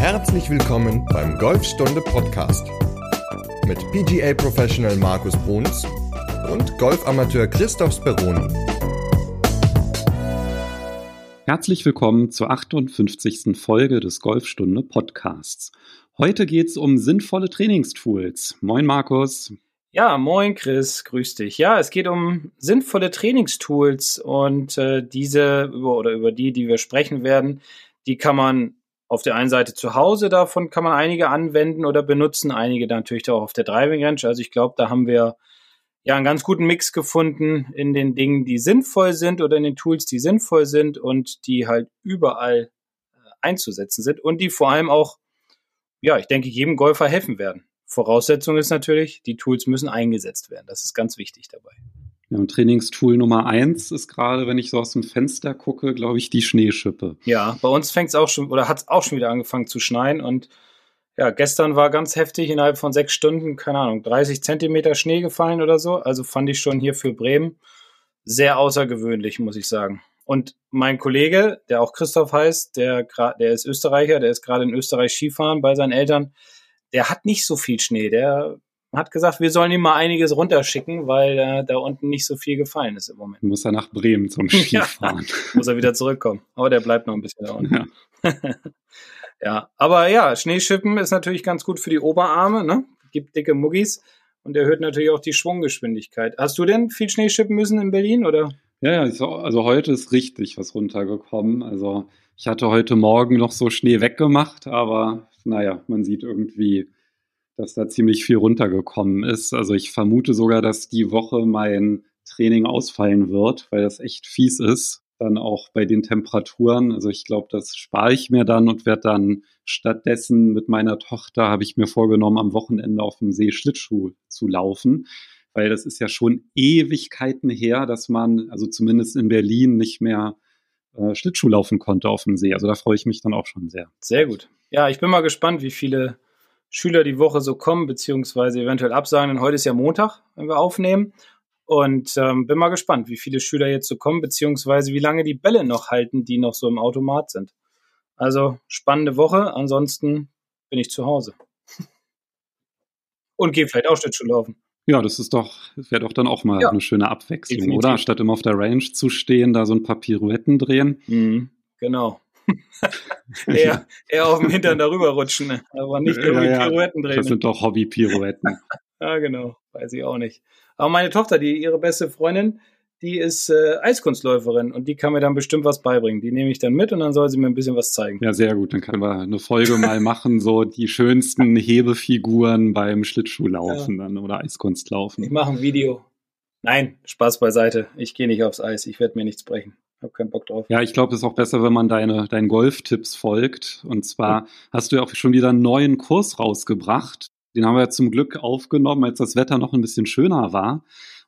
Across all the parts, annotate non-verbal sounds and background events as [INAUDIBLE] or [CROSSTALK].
Herzlich willkommen beim Golfstunde Podcast mit PGA Professional Markus Bruns und Golfamateur Christoph Speroni. Herzlich willkommen zur 58. Folge des Golfstunde Podcasts. Heute geht es um sinnvolle Trainingstools. Moin Markus. Ja, moin Chris, grüß dich. Ja, es geht um sinnvolle Trainingstools und äh, diese über oder über die, die wir sprechen werden, die kann man auf der einen Seite zu Hause, davon kann man einige anwenden oder benutzen, einige natürlich auch auf der Driving Range. Also ich glaube, da haben wir ja einen ganz guten Mix gefunden in den Dingen, die sinnvoll sind oder in den Tools, die sinnvoll sind und die halt überall äh, einzusetzen sind und die vor allem auch, ja, ich denke, jedem Golfer helfen werden. Voraussetzung ist natürlich, die Tools müssen eingesetzt werden. Das ist ganz wichtig dabei. Ja, und Trainingstool Nummer eins ist gerade, wenn ich so aus dem Fenster gucke, glaube ich, die Schneeschippe. Ja, bei uns fängt es auch schon oder hat es auch schon wieder angefangen zu schneien und ja, gestern war ganz heftig innerhalb von sechs Stunden, keine Ahnung, 30 Zentimeter Schnee gefallen oder so. Also fand ich schon hier für Bremen sehr außergewöhnlich, muss ich sagen. Und mein Kollege, der auch Christoph heißt, der, der ist Österreicher, der ist gerade in Österreich Skifahren bei seinen Eltern, der hat nicht so viel Schnee. Der hat gesagt, wir sollen ihm mal einiges runterschicken, weil äh, da unten nicht so viel gefallen ist im Moment. Muss er nach Bremen zum [LAUGHS] Skifahren. ja, [LAUGHS] muss er wieder zurückkommen. Aber der bleibt noch ein bisschen da unten. Ja. [LAUGHS] ja, aber ja, Schneeschippen ist natürlich ganz gut für die Oberarme, ne? Gibt dicke Muggis und erhöht natürlich auch die Schwunggeschwindigkeit. Hast du denn viel Schneeschippen müssen in Berlin oder? Ja, also heute ist richtig was runtergekommen. Also ich hatte heute Morgen noch so Schnee weggemacht, aber naja, man sieht irgendwie dass da ziemlich viel runtergekommen ist. Also ich vermute sogar, dass die Woche mein Training ausfallen wird, weil das echt fies ist. Dann auch bei den Temperaturen. Also ich glaube, das spare ich mir dann und werde dann stattdessen mit meiner Tochter, habe ich mir vorgenommen, am Wochenende auf dem See Schlittschuh zu laufen. Weil das ist ja schon Ewigkeiten her, dass man, also zumindest in Berlin, nicht mehr äh, Schlittschuh laufen konnte auf dem See. Also da freue ich mich dann auch schon sehr. Sehr gut. Ja, ich bin mal gespannt, wie viele Schüler die Woche so kommen, beziehungsweise eventuell absagen. Denn heute ist ja Montag, wenn wir aufnehmen. Und ähm, bin mal gespannt, wie viele Schüler jetzt so kommen, beziehungsweise wie lange die Bälle noch halten, die noch so im Automat sind. Also spannende Woche. Ansonsten bin ich zu Hause. Und gehe vielleicht auch Schlittschuh laufen. Ja, das ist doch, wäre doch dann auch mal ja, eine schöne Abwechslung, definitiv. oder? Statt immer auf der Range zu stehen, da so ein paar Pirouetten drehen. Mhm, genau. Eher, eher auf dem Hintern darüber rutschen, ne? aber nicht irgendwie ja, ja. Pirouetten drehen. Das sind doch Hobby-Pirouetten. [LAUGHS] ja, genau. Weiß ich auch nicht. Aber meine Tochter, die ihre beste Freundin, die ist äh, Eiskunstläuferin und die kann mir dann bestimmt was beibringen. Die nehme ich dann mit und dann soll sie mir ein bisschen was zeigen. Ja, sehr gut. Dann können wir eine Folge mal machen, so die schönsten Hebefiguren beim Schlittschuhlaufen ja. dann oder Eiskunstlaufen. Ich mache ein Video. Nein, Spaß beiseite. Ich gehe nicht aufs Eis. Ich werde mir nichts brechen habe keinen Bock drauf. Ja, ich glaube, es ist auch besser, wenn man deine, deinen Golftipps folgt. Und zwar ja. hast du ja auch schon wieder einen neuen Kurs rausgebracht. Den haben wir ja zum Glück aufgenommen, als das Wetter noch ein bisschen schöner war.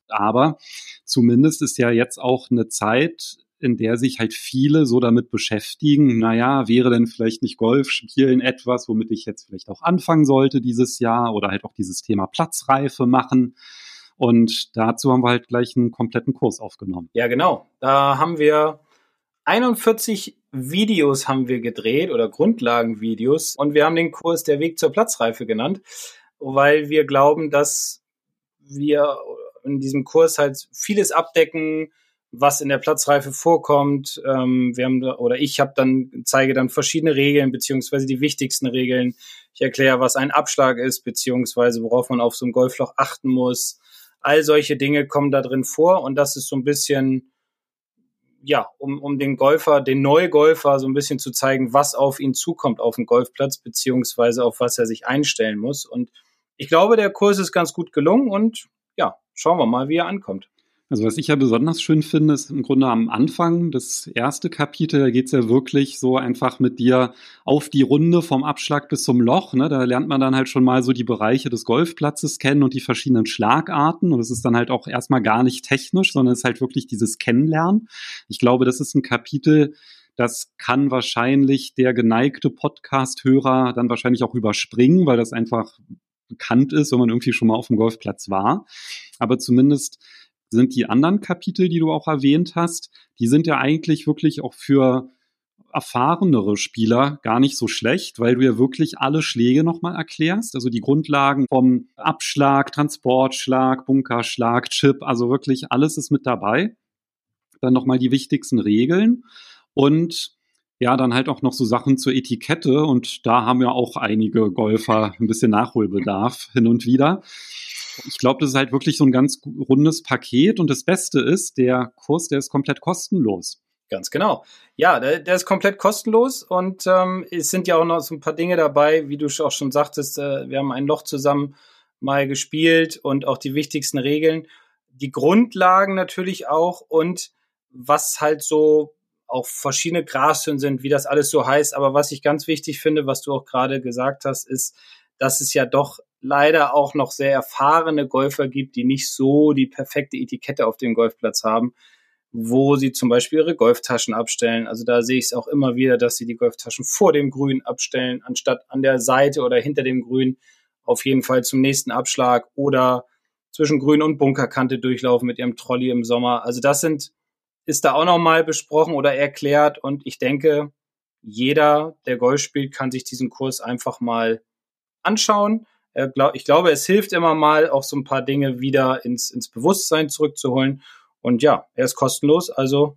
Aber zumindest ist ja jetzt auch eine Zeit, in der sich halt viele so damit beschäftigen, naja, wäre denn vielleicht nicht Golf spielen etwas, womit ich jetzt vielleicht auch anfangen sollte dieses Jahr oder halt auch dieses Thema Platzreife machen. Und dazu haben wir halt gleich einen kompletten Kurs aufgenommen. Ja, genau. Da haben wir 41 Videos haben wir gedreht oder Grundlagenvideos und wir haben den Kurs Der Weg zur Platzreife genannt, weil wir glauben, dass wir in diesem Kurs halt vieles abdecken, was in der Platzreife vorkommt. Ähm, wir haben oder ich habe dann zeige dann verschiedene Regeln beziehungsweise die wichtigsten Regeln. Ich erkläre, was ein Abschlag ist beziehungsweise worauf man auf so einem Golfloch achten muss. All solche Dinge kommen da drin vor und das ist so ein bisschen, ja, um, um den Golfer, den Neugolfer so ein bisschen zu zeigen, was auf ihn zukommt auf dem Golfplatz, beziehungsweise auf was er sich einstellen muss. Und ich glaube, der Kurs ist ganz gut gelungen und ja, schauen wir mal, wie er ankommt. Also was ich ja besonders schön finde, ist im Grunde am Anfang, das erste Kapitel, da geht's ja wirklich so einfach mit dir auf die Runde vom Abschlag bis zum Loch. Ne? Da lernt man dann halt schon mal so die Bereiche des Golfplatzes kennen und die verschiedenen Schlagarten. Und es ist dann halt auch erstmal gar nicht technisch, sondern es ist halt wirklich dieses Kennenlernen. Ich glaube, das ist ein Kapitel, das kann wahrscheinlich der geneigte Podcast-Hörer dann wahrscheinlich auch überspringen, weil das einfach bekannt ist, wenn man irgendwie schon mal auf dem Golfplatz war. Aber zumindest sind die anderen Kapitel, die du auch erwähnt hast, die sind ja eigentlich wirklich auch für erfahrenere Spieler gar nicht so schlecht, weil du ja wirklich alle Schläge nochmal erklärst. Also die Grundlagen vom Abschlag, Transportschlag, Bunkerschlag, Chip, also wirklich alles ist mit dabei. Dann nochmal die wichtigsten Regeln und ja, dann halt auch noch so Sachen zur Etikette und da haben ja auch einige Golfer ein bisschen Nachholbedarf hin und wieder. Ich glaube, das ist halt wirklich so ein ganz rundes Paket und das Beste ist, der Kurs, der ist komplett kostenlos. Ganz genau. Ja, der, der ist komplett kostenlos und ähm, es sind ja auch noch so ein paar Dinge dabei, wie du auch schon sagtest, äh, wir haben ein Loch zusammen mal gespielt und auch die wichtigsten Regeln, die Grundlagen natürlich auch und was halt so auch verschiedene Grashöhen sind, wie das alles so heißt. Aber was ich ganz wichtig finde, was du auch gerade gesagt hast, ist, dass es ja doch leider auch noch sehr erfahrene Golfer gibt, die nicht so die perfekte Etikette auf dem Golfplatz haben, wo sie zum Beispiel ihre Golftaschen abstellen. Also da sehe ich es auch immer wieder, dass sie die Golftaschen vor dem Grün abstellen, anstatt an der Seite oder hinter dem Grün auf jeden Fall zum nächsten Abschlag oder zwischen Grün und Bunkerkante durchlaufen mit ihrem Trolley im Sommer. Also das sind ist da auch nochmal besprochen oder erklärt. Und ich denke, jeder, der Golf spielt, kann sich diesen Kurs einfach mal anschauen. Ich glaube, es hilft immer mal, auch so ein paar Dinge wieder ins, ins Bewusstsein zurückzuholen. Und ja, er ist kostenlos, also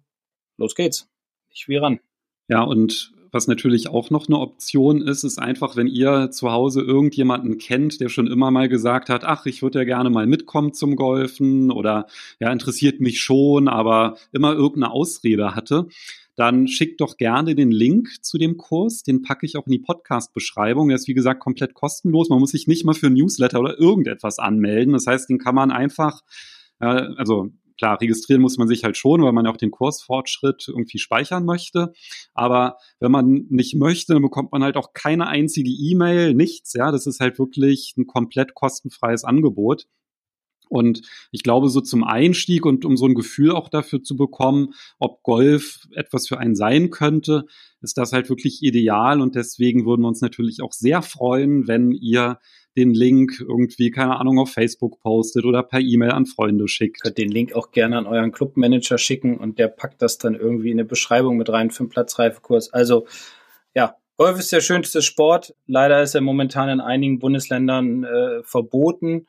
los geht's. Ich wie ran. Ja, und was natürlich auch noch eine Option ist, ist einfach, wenn ihr zu Hause irgendjemanden kennt, der schon immer mal gesagt hat, ach, ich würde ja gerne mal mitkommen zum Golfen oder ja, interessiert mich schon, aber immer irgendeine Ausrede hatte, dann schickt doch gerne den Link zu dem Kurs. Den packe ich auch in die Podcast-Beschreibung. Der ist, wie gesagt, komplett kostenlos. Man muss sich nicht mal für ein Newsletter oder irgendetwas anmelden. Das heißt, den kann man einfach, äh, also klar, registrieren muss man sich halt schon, weil man ja auch den Kursfortschritt irgendwie speichern möchte. Aber wenn man nicht möchte, dann bekommt man halt auch keine einzige E-Mail, nichts. Ja, das ist halt wirklich ein komplett kostenfreies Angebot. Und ich glaube, so zum Einstieg und um so ein Gefühl auch dafür zu bekommen, ob Golf etwas für einen sein könnte, ist das halt wirklich ideal. Und deswegen würden wir uns natürlich auch sehr freuen, wenn ihr den Link irgendwie, keine Ahnung, auf Facebook postet oder per E-Mail an Freunde schickt. Könnt den Link auch gerne an euren Clubmanager schicken und der packt das dann irgendwie in eine Beschreibung mit rein für einen Platzreifekurs. Also ja, Golf ist der schönste Sport. Leider ist er momentan in einigen Bundesländern äh, verboten.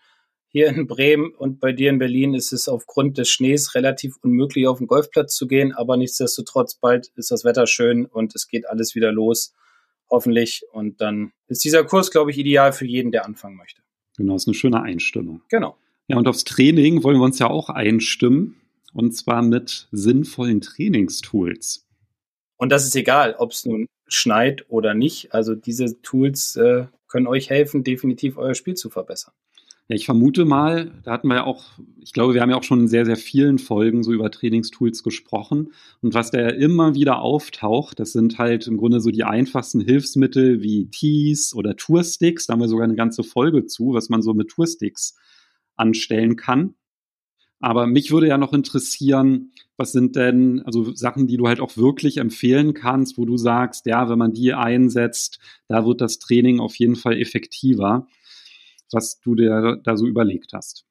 Hier in Bremen und bei dir in Berlin ist es aufgrund des Schnees relativ unmöglich, auf den Golfplatz zu gehen, aber nichtsdestotrotz bald ist das Wetter schön und es geht alles wieder los hoffentlich. Und dann ist dieser Kurs, glaube ich, ideal für jeden, der anfangen möchte. Genau, ist eine schöne Einstimmung. Genau. Ja, und aufs Training wollen wir uns ja auch einstimmen. Und zwar mit sinnvollen Trainingstools. Und das ist egal, ob es nun schneit oder nicht. Also diese Tools äh, können euch helfen, definitiv euer Spiel zu verbessern. Ja, ich vermute mal, da hatten wir ja auch, ich glaube, wir haben ja auch schon in sehr, sehr vielen Folgen so über Trainingstools gesprochen. Und was da ja immer wieder auftaucht, das sind halt im Grunde so die einfachsten Hilfsmittel wie Tees oder Toursticks. Da haben wir sogar eine ganze Folge zu, was man so mit Toursticks anstellen kann. Aber mich würde ja noch interessieren, was sind denn also Sachen, die du halt auch wirklich empfehlen kannst, wo du sagst, ja, wenn man die einsetzt, da wird das Training auf jeden Fall effektiver was du dir da so überlegt hast.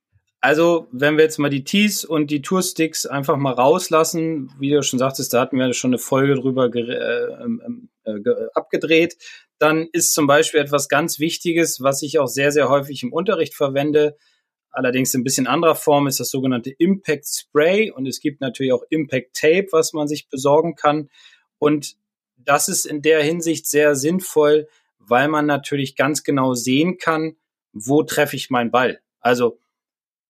Also, wenn wir jetzt mal die Tees und die Toursticks einfach mal rauslassen, wie du schon sagtest, da hatten wir schon eine Folge drüber äh, ähm, äh, abgedreht, dann ist zum Beispiel etwas ganz Wichtiges, was ich auch sehr, sehr häufig im Unterricht verwende, allerdings in ein bisschen anderer Form, ist das sogenannte Impact Spray und es gibt natürlich auch Impact Tape, was man sich besorgen kann. Und das ist in der Hinsicht sehr sinnvoll, weil man natürlich ganz genau sehen kann, wo treffe ich meinen Ball. Also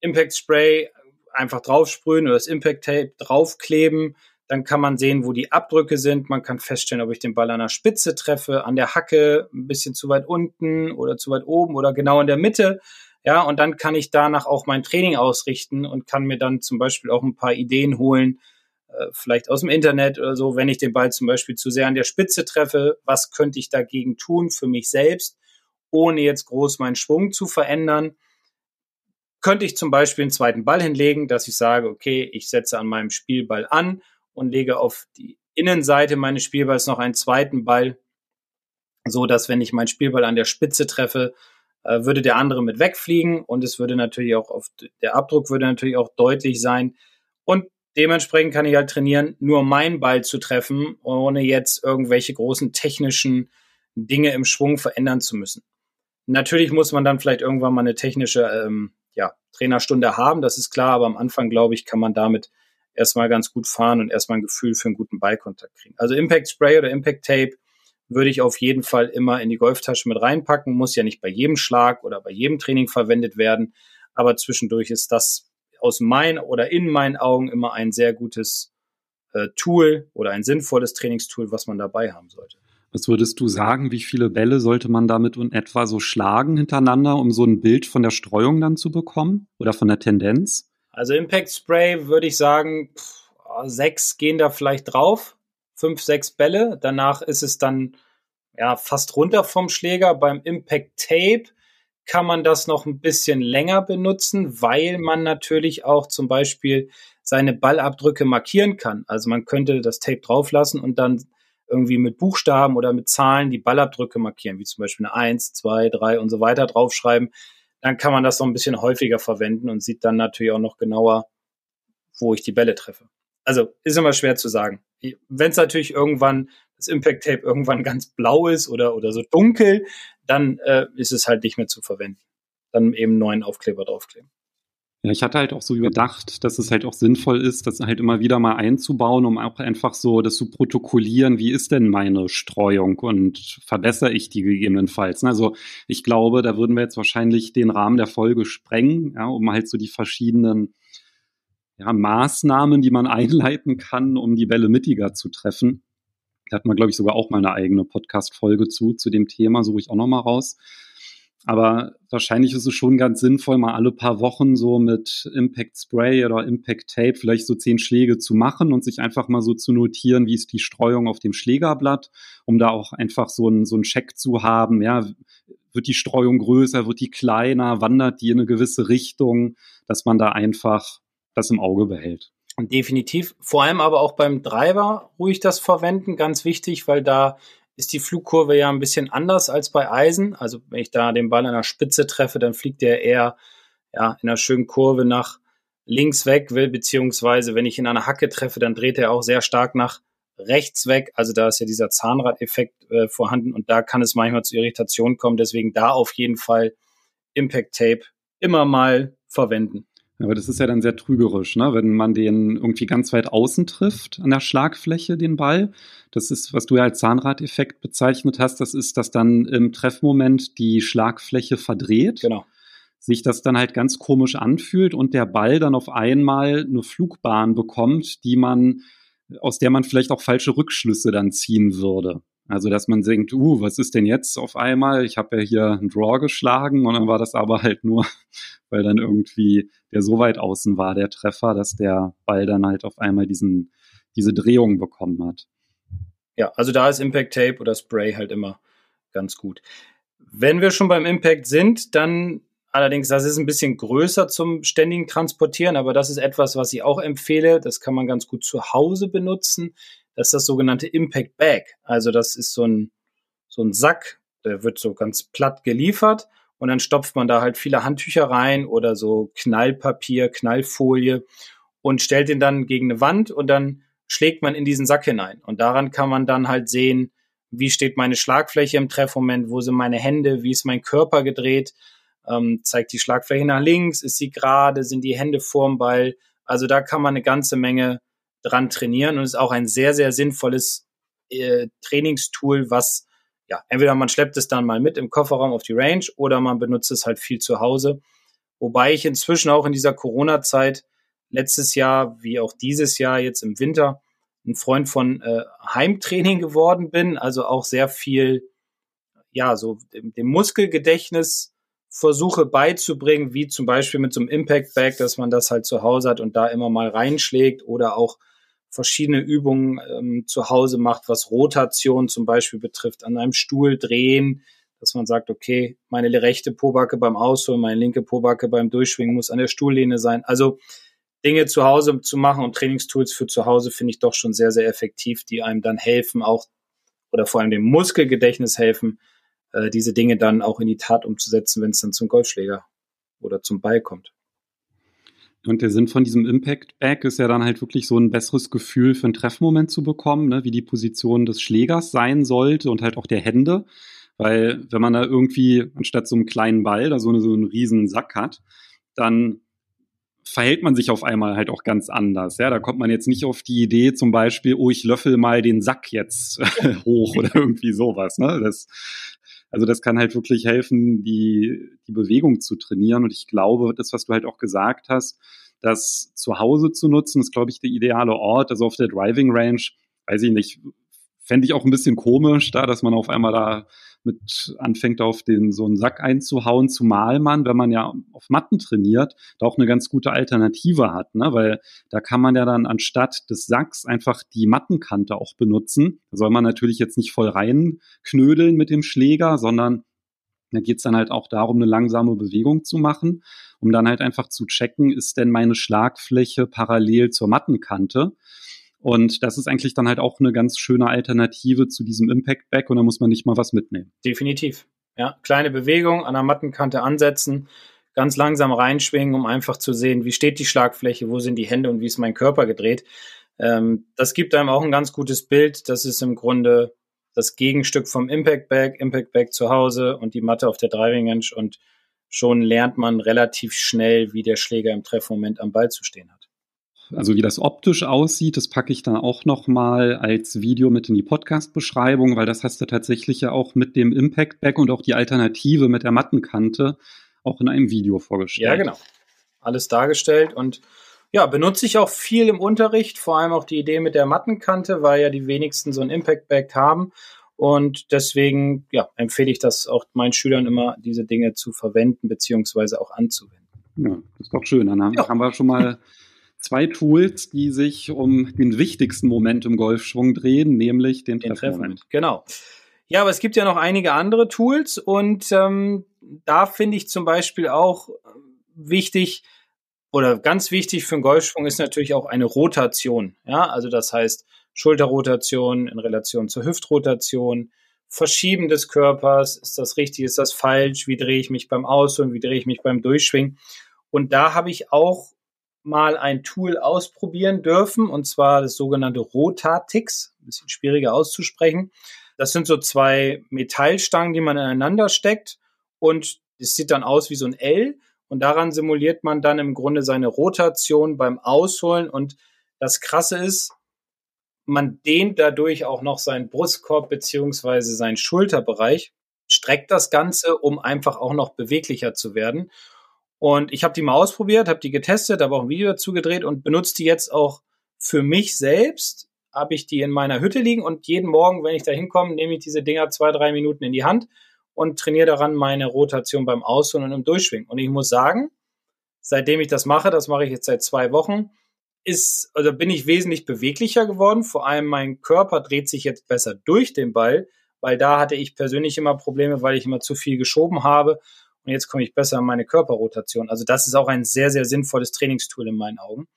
Impact Spray einfach draufsprühen oder das Impact Tape draufkleben. Dann kann man sehen, wo die Abdrücke sind. Man kann feststellen, ob ich den Ball an der Spitze treffe, an der Hacke, ein bisschen zu weit unten oder zu weit oben oder genau in der Mitte. Ja, und dann kann ich danach auch mein Training ausrichten und kann mir dann zum Beispiel auch ein paar Ideen holen, äh, vielleicht aus dem Internet oder so, wenn ich den Ball zum Beispiel zu sehr an der Spitze treffe, was könnte ich dagegen tun für mich selbst? Ohne jetzt groß meinen Schwung zu verändern. Könnte ich zum Beispiel einen zweiten Ball hinlegen, dass ich sage, okay, ich setze an meinem Spielball an und lege auf die Innenseite meines Spielballs noch einen zweiten Ball, so dass wenn ich meinen Spielball an der Spitze treffe, äh, würde der andere mit wegfliegen und es würde natürlich auch auf der Abdruck würde natürlich auch deutlich sein. Und dementsprechend kann ich halt trainieren, nur meinen Ball zu treffen, ohne jetzt irgendwelche großen technischen Dinge im Schwung verändern zu müssen. Natürlich muss man dann vielleicht irgendwann mal eine technische ähm, ja, Trainerstunde haben, das ist klar, aber am Anfang, glaube ich, kann man damit erstmal ganz gut fahren und erstmal ein Gefühl für einen guten Ballkontakt kriegen. Also Impact Spray oder Impact Tape würde ich auf jeden Fall immer in die Golftasche mit reinpacken, muss ja nicht bei jedem Schlag oder bei jedem Training verwendet werden, aber zwischendurch ist das aus meinen oder in meinen Augen immer ein sehr gutes äh, Tool oder ein sinnvolles Trainingstool, was man dabei haben sollte. Was würdest du sagen, wie viele Bälle sollte man damit in etwa so schlagen hintereinander, um so ein Bild von der Streuung dann zu bekommen oder von der Tendenz? Also Impact Spray würde ich sagen, pff, sechs gehen da vielleicht drauf, fünf, sechs Bälle. Danach ist es dann ja fast runter vom Schläger. Beim Impact Tape kann man das noch ein bisschen länger benutzen, weil man natürlich auch zum Beispiel seine Ballabdrücke markieren kann. Also man könnte das Tape drauflassen und dann irgendwie mit Buchstaben oder mit Zahlen die Ballabdrücke markieren, wie zum Beispiel eine 1, 2, 3 und so weiter draufschreiben. Dann kann man das noch ein bisschen häufiger verwenden und sieht dann natürlich auch noch genauer, wo ich die Bälle treffe. Also ist immer schwer zu sagen. Wenn es natürlich irgendwann das Impact Tape irgendwann [LAUGHS] ganz blau ist oder, oder so dunkel, dann äh, ist es halt nicht mehr zu verwenden. Dann eben neuen Aufkleber draufkleben. Ja, ich hatte halt auch so überdacht, dass es halt auch sinnvoll ist, das halt immer wieder mal einzubauen, um auch einfach so das zu protokollieren, wie ist denn meine Streuung und verbessere ich die gegebenenfalls. Also ich glaube, da würden wir jetzt wahrscheinlich den Rahmen der Folge sprengen, ja, um halt so die verschiedenen ja, Maßnahmen, die man [LAUGHS] einleiten kann, um die Bälle mittiger zu treffen. Da hat man, glaube ich, sogar auch mal eine eigene Podcast-Folge zu, zu dem Thema, suche ich auch noch mal raus. Aber wahrscheinlich ist es schon ganz sinnvoll, mal alle paar Wochen so mit Impact Spray oder Impact Tape vielleicht so zehn Schläge zu machen und sich einfach mal so zu notieren, wie ist die Streuung auf dem Schlägerblatt, um da auch einfach so einen so einen Check zu haben. Ja, wird die Streuung größer, wird die kleiner, wandert die in eine gewisse Richtung, dass man da einfach das im Auge behält. Definitiv. Vor allem aber auch beim Driver ruhig das verwenden, ganz wichtig, weil da ist die Flugkurve ja ein bisschen anders als bei Eisen. Also wenn ich da den Ball an der Spitze treffe, dann fliegt der eher ja, in einer schönen Kurve nach links weg will, beziehungsweise wenn ich ihn an einer Hacke treffe, dann dreht er auch sehr stark nach rechts weg. Also da ist ja dieser Zahnradeffekt äh, vorhanden und da kann es manchmal zu Irritation kommen. Deswegen da auf jeden Fall Impact Tape immer mal verwenden. Aber das ist ja dann sehr trügerisch, ne? wenn man den irgendwie ganz weit außen trifft an der Schlagfläche, den Ball. Das ist, was du ja als Zahnradeffekt bezeichnet hast, das ist, dass dann im Treffmoment die Schlagfläche verdreht. Genau. Sich das dann halt ganz komisch anfühlt und der Ball dann auf einmal eine Flugbahn bekommt, die man, aus der man vielleicht auch falsche Rückschlüsse dann ziehen würde. Also, dass man denkt, uh, was ist denn jetzt auf einmal? Ich habe ja hier einen Draw geschlagen und dann war das aber halt nur, [LAUGHS] weil dann irgendwie der so weit außen war, der Treffer, dass der Ball dann halt auf einmal diesen, diese Drehung bekommen hat. Ja, also da ist Impact Tape oder Spray halt immer ganz gut. Wenn wir schon beim Impact sind, dann allerdings, das ist ein bisschen größer zum ständigen Transportieren, aber das ist etwas, was ich auch empfehle. Das kann man ganz gut zu Hause benutzen. Das ist das sogenannte Impact Bag. Also das ist so ein, so ein Sack, der wird so ganz platt geliefert und dann stopft man da halt viele Handtücher rein oder so Knallpapier, Knallfolie und stellt den dann gegen eine Wand und dann schlägt man in diesen Sack hinein. Und daran kann man dann halt sehen, wie steht meine Schlagfläche im Treffmoment, wo sind meine Hände, wie ist mein Körper gedreht, ähm, zeigt die Schlagfläche nach links, ist sie gerade, sind die Hände vorm Ball. Also da kann man eine ganze Menge dran trainieren und ist auch ein sehr, sehr sinnvolles äh, Trainingstool, was ja, entweder man schleppt es dann mal mit im Kofferraum auf die Range oder man benutzt es halt viel zu Hause. Wobei ich inzwischen auch in dieser Corona-Zeit letztes Jahr wie auch dieses Jahr jetzt im Winter ein Freund von äh, Heimtraining geworden bin, also auch sehr viel, ja, so dem, dem Muskelgedächtnis versuche beizubringen, wie zum Beispiel mit so einem Impact Bag, dass man das halt zu Hause hat und da immer mal reinschlägt oder auch verschiedene Übungen ähm, zu Hause macht, was Rotation zum Beispiel betrifft, an einem Stuhl drehen, dass man sagt, okay, meine rechte Pobacke beim Ausholen, meine linke Pobacke beim Durchschwingen muss an der Stuhllehne sein. Also Dinge zu Hause zu machen und Trainingstools für zu Hause finde ich doch schon sehr, sehr effektiv, die einem dann helfen, auch oder vor allem dem Muskelgedächtnis helfen, äh, diese Dinge dann auch in die Tat umzusetzen, wenn es dann zum Golfschläger oder zum Ball kommt. Und der Sinn von diesem Impact Back ist ja dann halt wirklich so ein besseres Gefühl für einen Treffmoment zu bekommen, ne, wie die Position des Schlägers sein sollte und halt auch der Hände. Weil wenn man da irgendwie anstatt so einem kleinen Ball da so, eine, so einen riesen Sack hat, dann verhält man sich auf einmal halt auch ganz anders. Ja, da kommt man jetzt nicht auf die Idee, zum Beispiel, oh, ich löffel mal den Sack jetzt [LAUGHS] hoch oder irgendwie sowas. Ne? Das, also das kann halt wirklich helfen, die, die Bewegung zu trainieren. Und ich glaube, das, was du halt auch gesagt hast, das zu Hause zu nutzen, ist, glaube ich, der ideale Ort. Also auf der Driving Range, weiß ich nicht, fände ich auch ein bisschen komisch, da, dass man auf einmal da mit anfängt, auf den so einen Sack einzuhauen, zumal man, wenn man ja auf Matten trainiert, da auch eine ganz gute Alternative hat, ne? weil da kann man ja dann anstatt des Sacks einfach die Mattenkante auch benutzen. Da soll man natürlich jetzt nicht voll reinknödeln mit dem Schläger, sondern da geht es dann halt auch darum, eine langsame Bewegung zu machen, um dann halt einfach zu checken, ist denn meine Schlagfläche parallel zur Mattenkante? Und das ist eigentlich dann halt auch eine ganz schöne Alternative zu diesem Impact Back und da muss man nicht mal was mitnehmen. Definitiv. Ja, kleine Bewegung an der Mattenkante ansetzen, ganz langsam reinschwingen, um einfach zu sehen, wie steht die Schlagfläche, wo sind die Hände und wie ist mein Körper gedreht. Ähm, das gibt einem auch ein ganz gutes Bild. Das ist im Grunde das Gegenstück vom Impact Back, Impact Back zu Hause und die Matte auf der Driving Range und schon lernt man relativ schnell, wie der Schläger im Treffmoment am Ball zu stehen hat also wie das optisch aussieht, das packe ich dann auch nochmal als Video mit in die Podcast-Beschreibung, weil das hast du tatsächlich ja auch mit dem Impact Back und auch die Alternative mit der Mattenkante auch in einem Video vorgestellt. Ja, genau. Alles dargestellt und ja, benutze ich auch viel im Unterricht, vor allem auch die Idee mit der Mattenkante, weil ja die wenigsten so ein Impact Back haben. Und deswegen ja, empfehle ich das auch meinen Schülern immer, diese Dinge zu verwenden beziehungsweise auch anzuwenden. Ja, das ist doch schön. Dann haben, ja. haben wir schon mal [LAUGHS] zwei Tools, die sich um den wichtigsten Moment im Golfschwung drehen, nämlich den, den Treffmoment. Genau. Ja, aber es gibt ja noch einige andere Tools und ähm, da finde ich zum Beispiel auch wichtig oder ganz wichtig für einen Golfschwung ist natürlich auch eine Rotation. Ja, also das heißt Schulterrotation in Relation zur Hüftrotation, Verschieben des Körpers, ist das richtig, ist das falsch, wie drehe ich mich beim Aus- und wie drehe ich mich beim Durchschwingen. Und da habe ich auch mal ein Tool ausprobieren dürfen, und zwar das sogenannte Rotatix, ein bisschen schwieriger auszusprechen. Das sind so zwei Metallstangen, die man ineinander steckt und es sieht dann aus wie so ein L und daran simuliert man dann im Grunde seine Rotation beim Ausholen und das Krasse ist, man dehnt dadurch auch noch seinen Brustkorb beziehungsweise seinen Schulterbereich, streckt das Ganze, um einfach auch noch beweglicher zu werden. Und ich habe die mal ausprobiert, habe die getestet, habe auch ein Video dazu gedreht und benutze die jetzt auch für mich selbst. Habe ich die in meiner Hütte liegen und jeden Morgen, wenn ich da hinkomme, nehme ich diese Dinger zwei, drei Minuten in die Hand und trainiere daran meine Rotation beim Ausholen und im Durchschwingen. Und ich muss sagen, seitdem ich das mache, das mache ich jetzt seit zwei Wochen, ist, also bin ich wesentlich beweglicher geworden. Vor allem mein Körper dreht sich jetzt besser durch den Ball, weil da hatte ich persönlich immer Probleme, weil ich immer zu viel geschoben habe und jetzt komme ich besser an meine Körperrotation. Also das ist auch ein sehr, sehr sinnvolles Trainingstool in meinen Augen.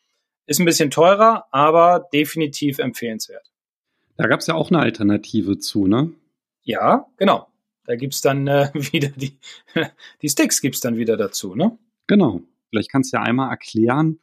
Ist ein bisschen teurer, aber definitiv empfehlenswert. Da gab es ja auch eine Alternative zu, ne? Ja, genau. Da gibt es dann äh, [LAUGHS] wieder die, [LAUGHS] die Sticks gibt es dann wieder dazu, ne? Genau. Vielleicht kannst du ja einmal erklären,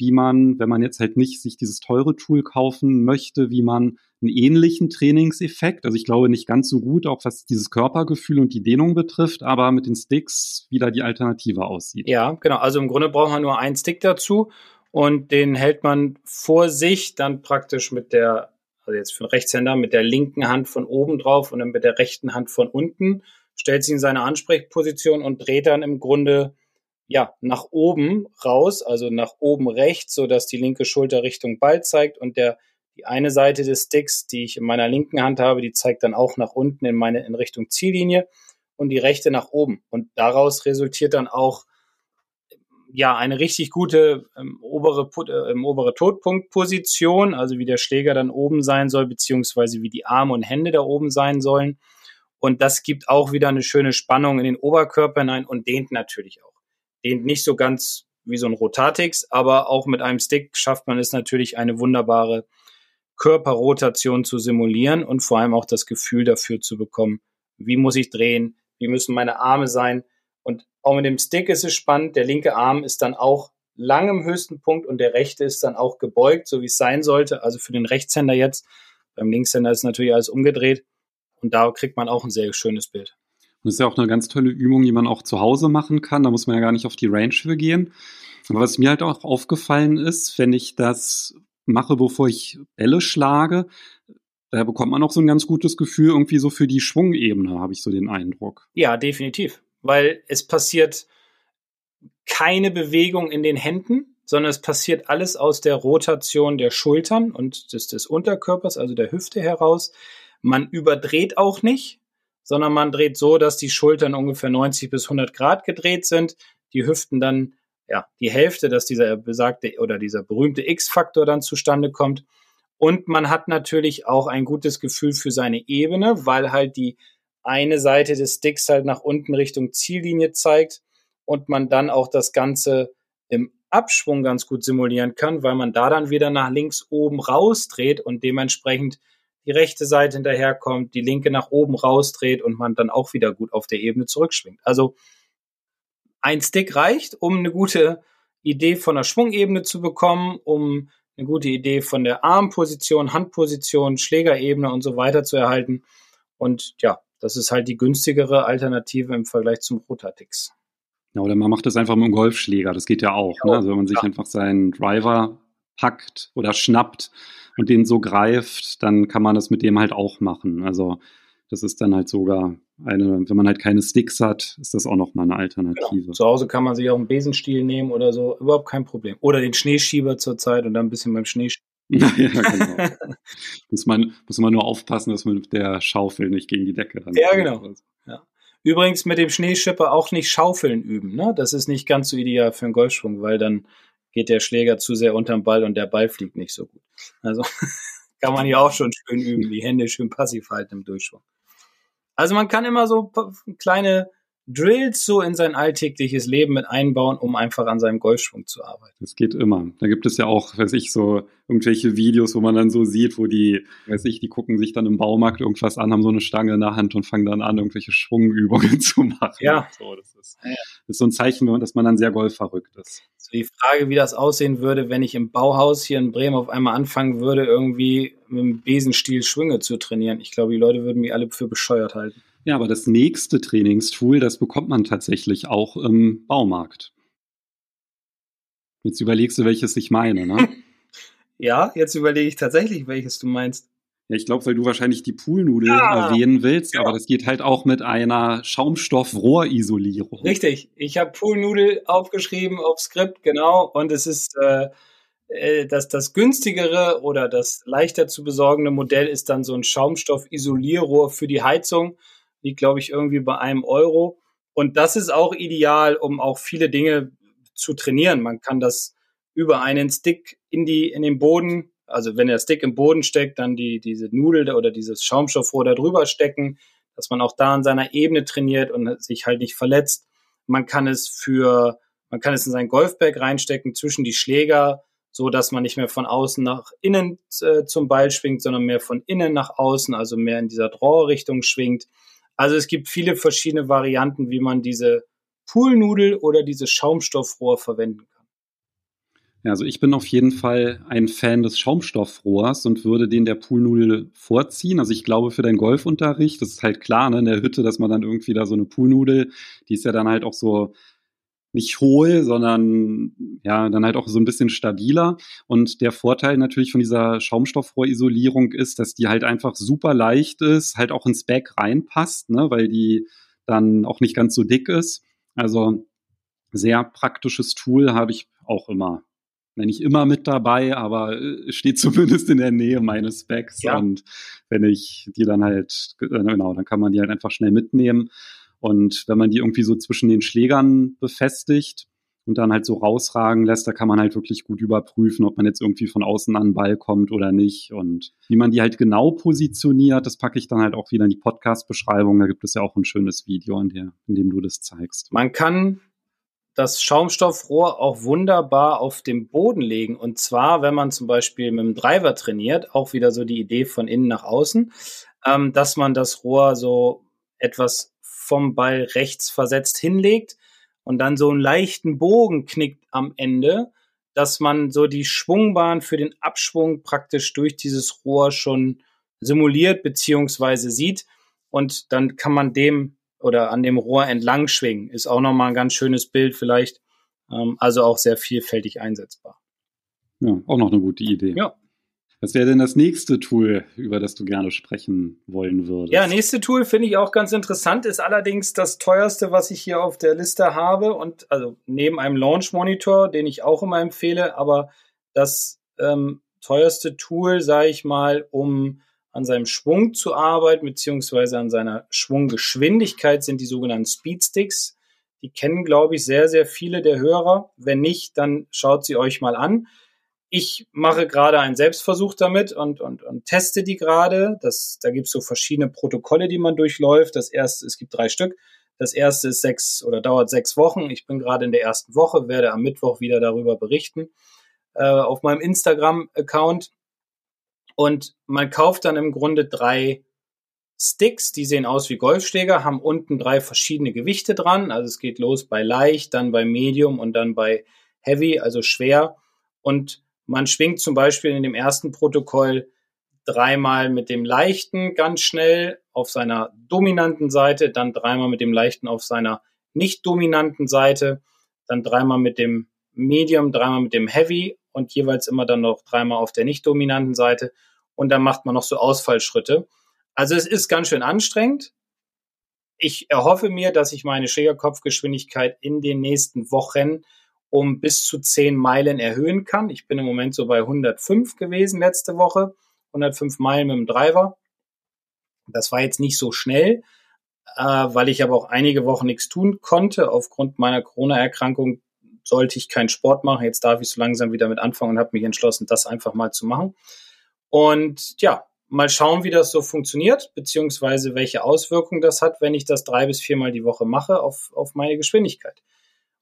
wie man, wenn man jetzt halt nicht sich dieses teure Tool kaufen möchte, wie man einen ähnlichen Trainingseffekt, also ich glaube nicht ganz so gut, auch was dieses Körpergefühl und die Dehnung betrifft, aber mit den Sticks wieder die Alternative aussieht. Ja, genau. Also im Grunde braucht man nur einen Stick dazu und den hält man vor sich dann praktisch mit der, also jetzt für einen Rechtshänder, mit der linken Hand von oben drauf und dann mit der rechten Hand von unten, stellt sich in seine Ansprechposition und dreht dann im Grunde ja, nach oben raus, also nach oben rechts, so dass die linke Schulter Richtung Ball zeigt und der die eine Seite des Sticks, die ich in meiner linken Hand habe, die zeigt dann auch nach unten in meine in Richtung Ziellinie und die rechte nach oben. Und daraus resultiert dann auch ja eine richtig gute ähm, obere äh, obere Todpunktposition, also wie der Schläger dann oben sein soll beziehungsweise wie die Arme und Hände da oben sein sollen. Und das gibt auch wieder eine schöne Spannung in den Oberkörper hinein und dehnt natürlich auch dehnt nicht so ganz wie so ein Rotatix, aber auch mit einem Stick schafft man es natürlich eine wunderbare Körperrotation zu simulieren und vor allem auch das Gefühl dafür zu bekommen, wie muss ich drehen, wie müssen meine Arme sein. Und auch mit dem Stick ist es spannend, der linke Arm ist dann auch langem höchsten Punkt und der rechte ist dann auch gebeugt, so wie es sein sollte. Also für den Rechtshänder jetzt. Beim Linkshänder ist natürlich alles umgedreht. Und da kriegt man auch ein sehr schönes Bild. Und das ist ja auch eine ganz tolle Übung, die man auch zu Hause machen kann. Da muss man ja gar nicht auf die Range für gehen. Aber was mir halt auch aufgefallen ist, wenn ich das mache, bevor ich Bälle schlage, da bekommt man auch so ein ganz gutes Gefühl irgendwie so für die Schwungebene, habe ich so den Eindruck. Ja, definitiv. Weil es passiert keine Bewegung in den Händen, sondern es passiert alles aus der Rotation der Schultern und des, des Unterkörpers, also der Hüfte heraus. Man überdreht auch nicht, sondern man dreht so, dass die Schultern ungefähr 90 bis 100 Grad gedreht sind, die Hüften dann ja die Hälfte, dass dieser besagte oder dieser berühmte X-Faktor dann zustande kommt. Und man hat natürlich auch ein gutes Gefühl für seine Ebene, weil halt die eine Seite des Sticks halt nach unten Richtung Ziellinie zeigt und man dann auch das Ganze im Abschwung ganz gut simulieren kann, weil man da dann wieder nach links oben rausdreht und dementsprechend die rechte Seite hinterherkommt, die linke nach oben rausdreht und man dann auch wieder gut auf der Ebene zurückschwingt. Also ein Stick reicht, um eine gute Idee von der Schwungebene zu bekommen, um eine gute Idee von der Armposition, Handposition, Schlägerebene und so weiter zu erhalten. Und ja, das ist halt die günstigere Alternative im Vergleich zum Rotatix. Ja, oder man macht das einfach mit dem Golfschläger, das geht ja auch. Ja, ne? Also wenn man sich ja. einfach seinen Driver packt oder schnappt und den so greift, dann kann man das mit dem halt auch machen. Also das ist dann halt sogar eine, wenn man halt keine Sticks hat, ist das auch nochmal eine Alternative. Genau. Zu Hause kann man sich auch einen Besenstiel nehmen oder so, überhaupt kein Problem. Oder den Schneeschieber zurzeit und dann ein bisschen beim Schneeschieber. [LAUGHS] ja, genau. muss, man, muss man nur aufpassen, dass man mit der Schaufel nicht gegen die Decke ran. Ja, genau. Ja. Übrigens mit dem Schneeschipper auch nicht Schaufeln üben. Ne? Das ist nicht ganz so ideal für einen Golfschwung, weil dann geht der Schläger zu sehr unterm Ball und der Ball fliegt nicht so gut. Also [LAUGHS] kann man hier auch schon schön üben, die Hände schön passiv halten im Durchschwung. Also man kann immer so kleine Drills so in sein alltägliches Leben mit einbauen, um einfach an seinem Golfschwung zu arbeiten. Das geht immer. Da gibt es ja auch, weiß ich, so irgendwelche Videos, wo man dann so sieht, wo die, weiß ich, die gucken sich dann im Baumarkt irgendwas an, haben so eine Stange in der Hand und fangen dann an, irgendwelche Schwungübungen [LAUGHS] zu machen. Ja. So, das ist, das ist so ein Zeichen, dass man dann sehr golfverrückt ist. So die Frage, wie das aussehen würde, wenn ich im Bauhaus hier in Bremen auf einmal anfangen würde, irgendwie mit dem Besenstiel Schwünge zu trainieren. Ich glaube, die Leute würden mich alle für bescheuert halten. Ja, aber das nächste Trainingstool, das bekommt man tatsächlich auch im Baumarkt. Jetzt überlegst du, welches ich meine, ne? [LAUGHS] ja, jetzt überlege ich tatsächlich, welches du meinst. Ja, ich glaube, weil du wahrscheinlich die Poolnudel ja, erwähnen willst, ja. aber das geht halt auch mit einer Schaumstoffrohrisolierung. Richtig, ich habe Poolnudel aufgeschrieben auf Skript, genau, und es ist äh, äh, das, das günstigere oder das leichter zu besorgende Modell ist dann so ein Schaumstoffisolierrohr für die Heizung liegt, glaube ich, irgendwie bei einem Euro. Und das ist auch ideal, um auch viele Dinge zu trainieren. Man kann das über einen Stick in die, in den Boden, also wenn der Stick im Boden steckt, dann die, diese Nudel oder dieses Schaumstoffrohr da drüber stecken, dass man auch da an seiner Ebene trainiert und sich halt nicht verletzt. Man kann es für, man kann es in sein Golfbag reinstecken zwischen die Schläger, so dass man nicht mehr von außen nach innen äh, zum Ball schwingt, sondern mehr von innen nach außen, also mehr in dieser Draw-Richtung schwingt. Also es gibt viele verschiedene Varianten, wie man diese Poolnudel oder dieses Schaumstoffrohr verwenden kann. Ja, also ich bin auf jeden Fall ein Fan des Schaumstoffrohrs und würde den der Poolnudel vorziehen. Also ich glaube für deinen Golfunterricht, das ist halt klar, ne, in der Hütte, dass man dann irgendwie da so eine Poolnudel, die ist ja dann halt auch so nicht hohl, sondern ja, dann halt auch so ein bisschen stabiler. Und der Vorteil natürlich von dieser Schaumstoffrohrisolierung ist, dass die halt einfach super leicht ist, halt auch ins Back reinpasst, ne, weil die dann auch nicht ganz so dick ist. Also sehr praktisches Tool habe ich auch immer. Nicht immer mit dabei, aber äh, steht zumindest in der Nähe meines Backs. Ja. Und wenn ich die dann halt, äh, genau, dann kann man die halt einfach schnell mitnehmen. Und wenn man die irgendwie so zwischen den Schlägern befestigt und dann halt so rausragen lässt, da kann man halt wirklich gut überprüfen, ob man jetzt irgendwie von außen an den Ball kommt oder nicht. Und wie man die halt genau positioniert, das packe ich dann halt auch wieder in die Podcast-Beschreibung. Da gibt es ja auch ein schönes Video, in, der, in dem du das zeigst. Man kann das Schaumstoffrohr auch wunderbar auf dem Boden legen. Und zwar, wenn man zum Beispiel mit dem Driver trainiert, auch wieder so die Idee von innen nach außen, ähm, dass man das Rohr so etwas vom Ball rechts versetzt hinlegt. und dann so einen leichten Bogen knickt am Ende, dass man so die Schwungbahn für den Abschwung praktisch durch dieses Rohr schon simuliert beziehungsweise sieht und dann kann man dem oder an dem Rohr entlang schwingen. Ist auch nochmal ein ganz schönes Bild vielleicht, ähm, also auch sehr vielfältig einsetzbar. Ja, auch noch eine gute Idee. Ja. Was wäre denn das nächste Tool, über das du gerne sprechen wollen würdest? Ja, nächste Tool finde ich auch ganz interessant, ist allerdings das teuerste, was ich hier auf der Liste habe und also neben einem Launch Monitor, den ich auch immer empfehle, aber das ähm, teuerste Tool, sage ich mal, um an seinem Schwung zu arbeiten, beziehungsweise an seiner Schwunggeschwindigkeit sind die sogenannten Speedsticks. Die kennen, glaube ich, sehr, sehr viele der Hörer. Wenn nicht, dann schaut sie euch mal an. Ich mache gerade einen Selbstversuch damit und, und, und teste die gerade. Das, da gibt es so verschiedene Protokolle, die man durchläuft. Das erste, es gibt drei Stück. Das erste ist sechs oder dauert sechs Wochen. Ich bin gerade in der ersten Woche, werde am Mittwoch wieder darüber berichten äh, auf meinem Instagram-Account. Und man kauft dann im Grunde drei Sticks, die sehen aus wie Golfschläger, haben unten drei verschiedene Gewichte dran. Also es geht los bei leicht, dann bei Medium und dann bei Heavy, also schwer. Und man schwingt zum Beispiel in dem ersten Protokoll dreimal mit dem leichten ganz schnell auf seiner dominanten Seite, dann dreimal mit dem leichten auf seiner nicht dominanten Seite, dann dreimal mit dem Medium, dreimal mit dem Heavy und jeweils immer dann noch dreimal auf der nicht dominanten Seite und dann macht man noch so Ausfallschritte. Also es ist ganz schön anstrengend. Ich erhoffe mir, dass ich meine Schlägerkopfgeschwindigkeit in den nächsten Wochen um bis zu 10 Meilen erhöhen kann. Ich bin im Moment so bei 105 gewesen letzte Woche, 105 Meilen mit dem Driver. Das war jetzt nicht so schnell, äh, weil ich aber auch einige Wochen nichts tun konnte. Aufgrund meiner Corona-Erkrankung sollte ich keinen Sport machen. Jetzt darf ich so langsam wieder mit anfangen und habe mich entschlossen, das einfach mal zu machen. Und ja, mal schauen, wie das so funktioniert, beziehungsweise welche Auswirkungen das hat, wenn ich das drei bis viermal die Woche mache auf, auf meine Geschwindigkeit.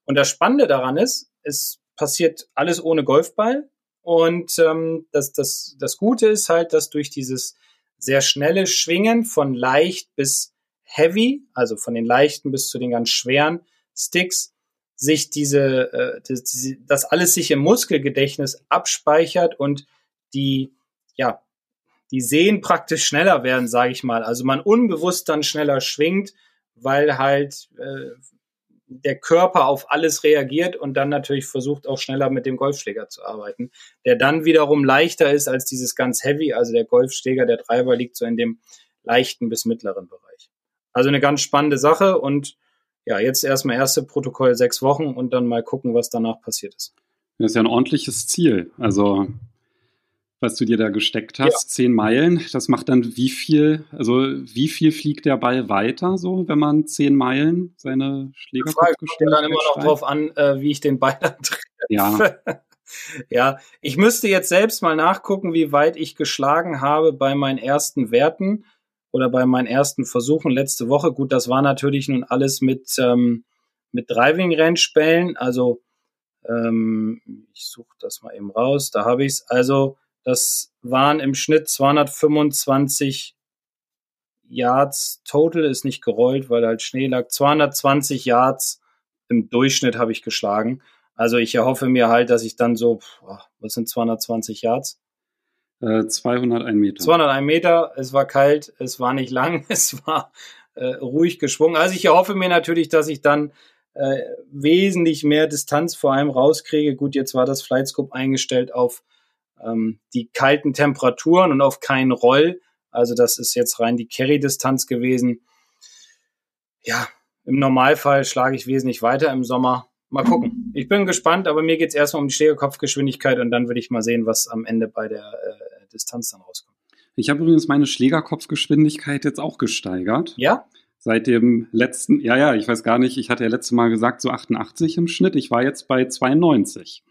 Und das Spannende daran ist, es passiert alles ohne Golfball. Und ähm, das, das, das Gute ist halt, dass durch dieses sehr schnelle Schwingen von leicht bis heavy, also von den leichten bis zu den ganz schweren Sticks, sich diese, äh, das, das alles sich im Muskelgedächtnis abspeichert und die, ja, die Sehen praktisch schneller werden, sage ich mal. Also man unbewusst dann schneller schwingt, weil halt äh, der Körper auf alles reagiert und dann natürlich versucht auch schneller mit dem Golfschläger zu arbeiten, der dann wiederum leichter ist als dieses ganz Heavy, also der Golfschläger, der Treiber liegt so in dem leichten bis mittleren Bereich. Also eine ganz spannende Sache und ja, jetzt erstmal erste Protokoll sechs Wochen und dann mal gucken, was danach passiert ist. Das ist ja ein ordentliches Ziel. Also was du dir da gesteckt hast, ja. zehn Meilen. Das macht dann wie viel, also wie viel fliegt der Ball weiter, so, wenn man zehn Meilen seine Schlägerkopfgeschwindigkeit dann immer noch drauf an, äh, wie ich den Ball [LAUGHS] dann treffe. Ja. ja, ich müsste jetzt selbst mal nachgucken, wie weit ich geschlagen habe bei meinen ersten Werten oder bei meinen ersten Versuchen letzte Woche. Gut, das war natürlich nun alles mit, ähm, mit Driving-Range-Bällen. Also, ähm, ich suche das mal eben raus. Da habe ich es. Also, das waren im Schnitt 225 Yards total, ist nicht gerollt, weil halt Schnee lag. 220 Yards im Durchschnitt habe ich geschlagen. Also ich erhoffe mir halt, dass ich dann so, was sind 220 Yards? Äh, 201 Meter. 201 Meter, es war kalt, es war nicht lang, [LAUGHS] es war äh, ruhig geschwungen. Also ich erhoffe mir natürlich, dass ich dann äh, wesentlich mehr Distanz vor allem rauskriege. Gut, jetzt war das Flightscope eingestellt auf ähm, die kalten Temperaturen und auf keinen Roll. Also das ist jetzt rein die Carry-Distanz gewesen. Ja, im Normalfall schlage ich wesentlich weiter im Sommer. Mal gucken. Ich bin gespannt, aber mir geht es erstmal um die Schlägerkopfgeschwindigkeit und dann würde ich mal sehen, was am Ende bei der äh, Distanz dann rauskommt. Ich habe übrigens meine Schlägerkopfgeschwindigkeit jetzt auch gesteigert. Ja? Seit dem letzten, ja, ja, ich weiß gar nicht, ich hatte ja letztes Mal gesagt, so 88 im Schnitt. Ich war jetzt bei 92.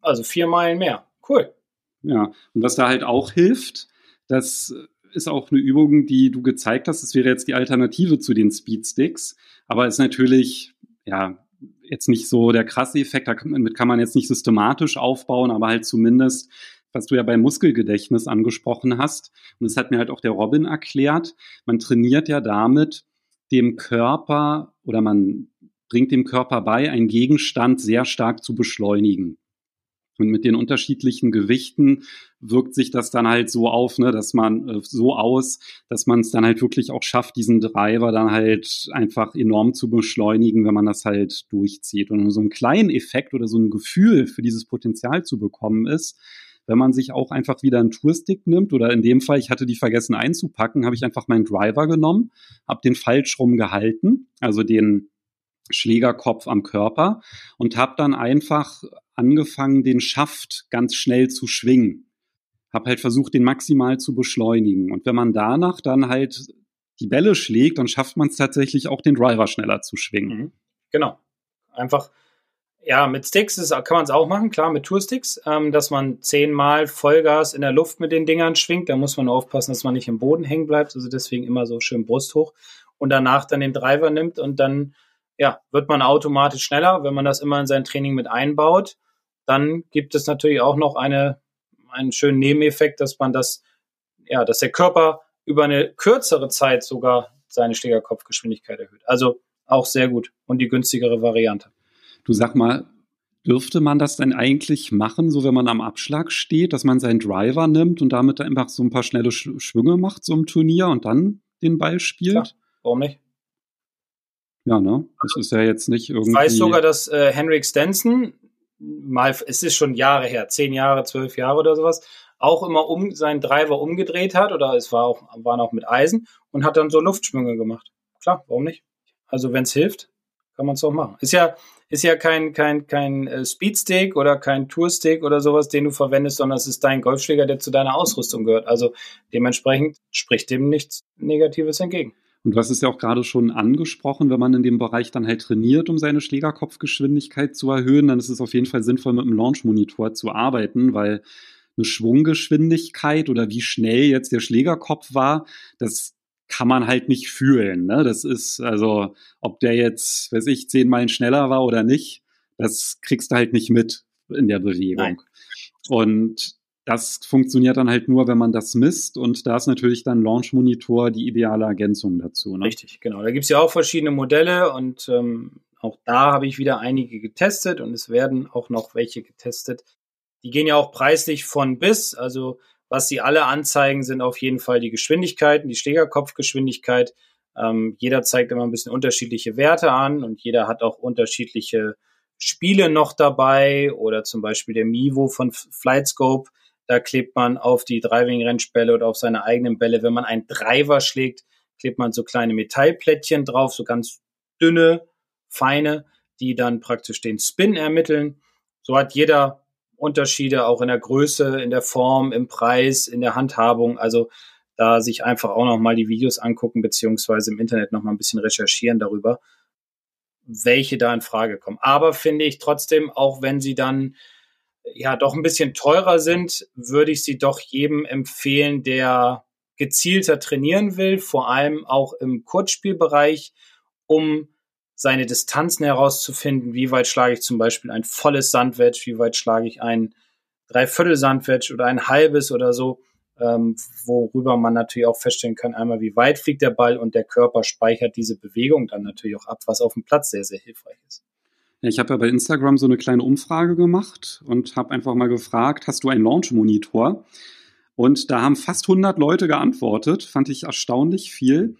Also vier Meilen mehr. Cool. Ja, und was da halt auch hilft, das ist auch eine Übung, die du gezeigt hast. Das wäre jetzt die Alternative zu den Speedsticks, aber ist natürlich, ja, jetzt nicht so der krasse Effekt. Damit kann man jetzt nicht systematisch aufbauen, aber halt zumindest, was du ja beim Muskelgedächtnis angesprochen hast. Und das hat mir halt auch der Robin erklärt. Man trainiert ja damit dem Körper oder man bringt dem Körper bei, einen Gegenstand sehr stark zu beschleunigen. Und mit den unterschiedlichen Gewichten wirkt sich das dann halt so auf, ne, dass man äh, so aus, dass man es dann halt wirklich auch schafft, diesen Driver dann halt einfach enorm zu beschleunigen, wenn man das halt durchzieht. Und so einen kleinen Effekt oder so ein Gefühl für dieses Potenzial zu bekommen ist, wenn man sich auch einfach wieder einen Tourstick nimmt oder in dem Fall, ich hatte die vergessen einzupacken, habe ich einfach meinen Driver genommen, habe den falsch rum gehalten, also den Schlägerkopf am Körper und habe dann einfach angefangen, den Schaft ganz schnell zu schwingen. Hab halt versucht, den maximal zu beschleunigen. Und wenn man danach dann halt die Bälle schlägt, dann schafft man es tatsächlich auch, den Driver schneller zu schwingen. Mhm. Genau. Einfach, ja, mit Sticks ist, kann man es auch machen, klar, mit Toursticks, ähm, dass man zehnmal Vollgas in der Luft mit den Dingern schwingt. Da muss man aufpassen, dass man nicht im Boden hängen bleibt. Also deswegen immer so schön Brust hoch. Und danach dann den Driver nimmt und dann ja, wird man automatisch schneller, wenn man das immer in sein Training mit einbaut. Dann gibt es natürlich auch noch eine, einen schönen Nebeneffekt, dass man das, ja, dass der Körper über eine kürzere Zeit sogar seine Schlägerkopfgeschwindigkeit erhöht. Also auch sehr gut und die günstigere Variante. Du sag mal, dürfte man das denn eigentlich machen, so wenn man am Abschlag steht, dass man seinen Driver nimmt und damit einfach so ein paar schnelle Schwünge macht, so im Turnier und dann den Ball spielt? Klar, warum nicht? Ja, ne? Das ist ja jetzt nicht irgendwie. Ich weiß sogar, dass äh, Henrik Stenson, mal, es ist schon Jahre her, zehn Jahre, zwölf Jahre oder sowas, auch immer um seinen Driver umgedreht hat, oder es war auch, waren auch mit Eisen und hat dann so Luftschwünge gemacht. Klar, warum nicht? Also wenn es hilft, kann man es auch machen. Ist ja, ist ja kein, kein, kein äh, Speedstick oder kein Tourstick oder sowas, den du verwendest, sondern es ist dein Golfschläger, der zu deiner Ausrüstung gehört. Also dementsprechend spricht dem nichts Negatives entgegen. Und du hast es ja auch gerade schon angesprochen, wenn man in dem Bereich dann halt trainiert, um seine Schlägerkopfgeschwindigkeit zu erhöhen, dann ist es auf jeden Fall sinnvoll, mit einem Launch-Monitor zu arbeiten, weil eine Schwunggeschwindigkeit oder wie schnell jetzt der Schlägerkopf war, das kann man halt nicht fühlen. Ne? Das ist, also, ob der jetzt, weiß ich, zehn Meilen schneller war oder nicht, das kriegst du halt nicht mit in der Bewegung. Nein. Und das funktioniert dann halt nur, wenn man das misst und da ist natürlich dann Launch Monitor die ideale Ergänzung dazu. Ne? Richtig, genau. Da gibt es ja auch verschiedene Modelle und ähm, auch da habe ich wieder einige getestet und es werden auch noch welche getestet. Die gehen ja auch preislich von bis, also was sie alle anzeigen, sind auf jeden Fall die Geschwindigkeiten, die Schlägerkopfgeschwindigkeit. Ähm, jeder zeigt immer ein bisschen unterschiedliche Werte an und jeder hat auch unterschiedliche Spiele noch dabei oder zum Beispiel der Mivo von Flightscope da klebt man auf die Driving-Range-Bälle oder auf seine eigenen Bälle. Wenn man einen Driver schlägt, klebt man so kleine Metallplättchen drauf, so ganz dünne, feine, die dann praktisch den Spin ermitteln. So hat jeder Unterschiede auch in der Größe, in der Form, im Preis, in der Handhabung. Also da sich einfach auch nochmal die Videos angucken, beziehungsweise im Internet nochmal ein bisschen recherchieren darüber, welche da in Frage kommen. Aber finde ich trotzdem, auch wenn sie dann ja doch ein bisschen teurer sind, würde ich sie doch jedem empfehlen, der gezielter trainieren will, vor allem auch im Kurzspielbereich, um seine Distanzen herauszufinden. Wie weit schlage ich zum Beispiel ein volles Sandwedge, wie weit schlage ich ein Dreiviertel Sandwedge oder ein halbes oder so, ähm, worüber man natürlich auch feststellen kann, einmal wie weit fliegt der Ball und der Körper speichert diese Bewegung dann natürlich auch ab, was auf dem Platz sehr, sehr hilfreich ist. Ich habe ja bei Instagram so eine kleine Umfrage gemacht und habe einfach mal gefragt, hast du einen Launch-Monitor? Und da haben fast 100 Leute geantwortet, fand ich erstaunlich viel.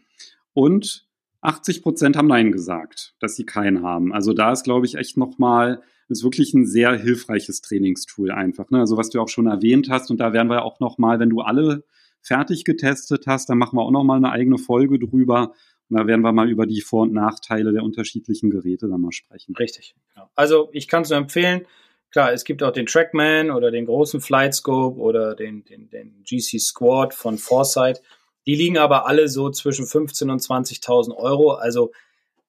Und 80 Prozent haben Nein gesagt, dass sie keinen haben. Also da ist, glaube ich, echt nochmal, ist wirklich ein sehr hilfreiches Trainingstool einfach. Ne? Also was du auch schon erwähnt hast. Und da werden wir auch nochmal, wenn du alle fertig getestet hast, dann machen wir auch nochmal eine eigene Folge drüber, da werden wir mal über die Vor- und Nachteile der unterschiedlichen Geräte dann mal sprechen. Richtig. Genau. Also ich kann es nur empfehlen. Klar, es gibt auch den Trackman oder den großen Flightscope oder den, den, den GC Squad von Foresight. Die liegen aber alle so zwischen 15.000 und 20.000 Euro. Also